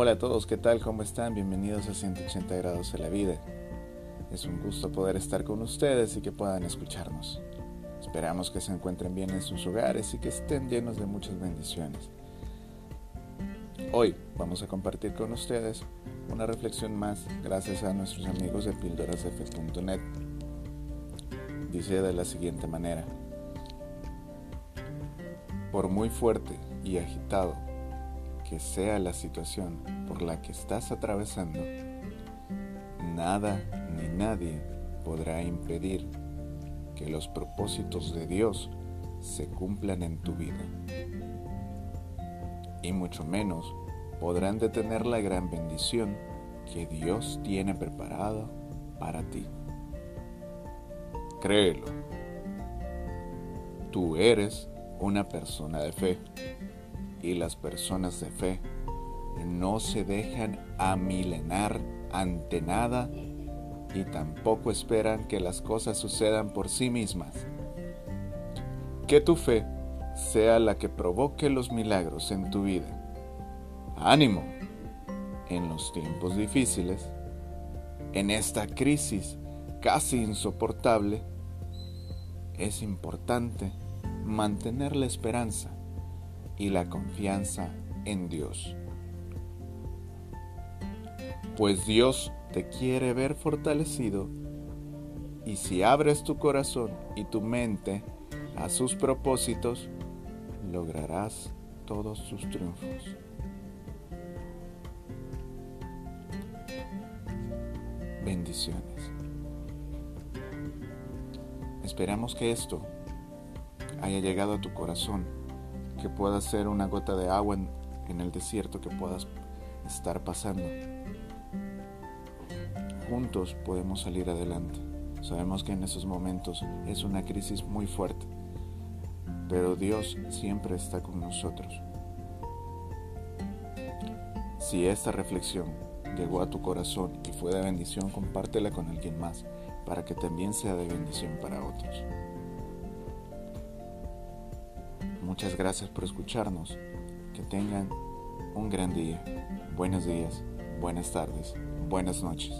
Hola a todos, ¿qué tal? ¿Cómo están? Bienvenidos a 180 grados de la vida. Es un gusto poder estar con ustedes y que puedan escucharnos. Esperamos que se encuentren bien en sus hogares y que estén llenos de muchas bendiciones. Hoy vamos a compartir con ustedes una reflexión más gracias a nuestros amigos de píldorasf.net. Dice de la siguiente manera. Por muy fuerte y agitado que sea la situación por la que estás atravesando, nada ni nadie podrá impedir que los propósitos de Dios se cumplan en tu vida. Y mucho menos podrán detener la gran bendición que Dios tiene preparada para ti. Créelo. Tú eres una persona de fe y las personas de fe no se dejan amilenar ante nada y tampoco esperan que las cosas sucedan por sí mismas. Que tu fe sea la que provoque los milagros en tu vida. Ánimo en los tiempos difíciles, en esta crisis casi insoportable, es importante mantener la esperanza y la confianza en Dios. Pues Dios te quiere ver fortalecido y si abres tu corazón y tu mente a sus propósitos, lograrás todos sus triunfos. Bendiciones. Esperamos que esto haya llegado a tu corazón, que pueda ser una gota de agua en, el desierto que puedas estar pasando. Juntos podemos salir adelante. Sabemos que en esos momentos es una crisis muy fuerte, pero Dios siempre está con nosotros. Si esta reflexión llegó a tu corazón y fue de bendición, compártela con alguien más para que también sea de bendición para otros. Muchas gracias por escucharnos. Que tengan un gran día. Buenos días, buenas tardes, buenas noches.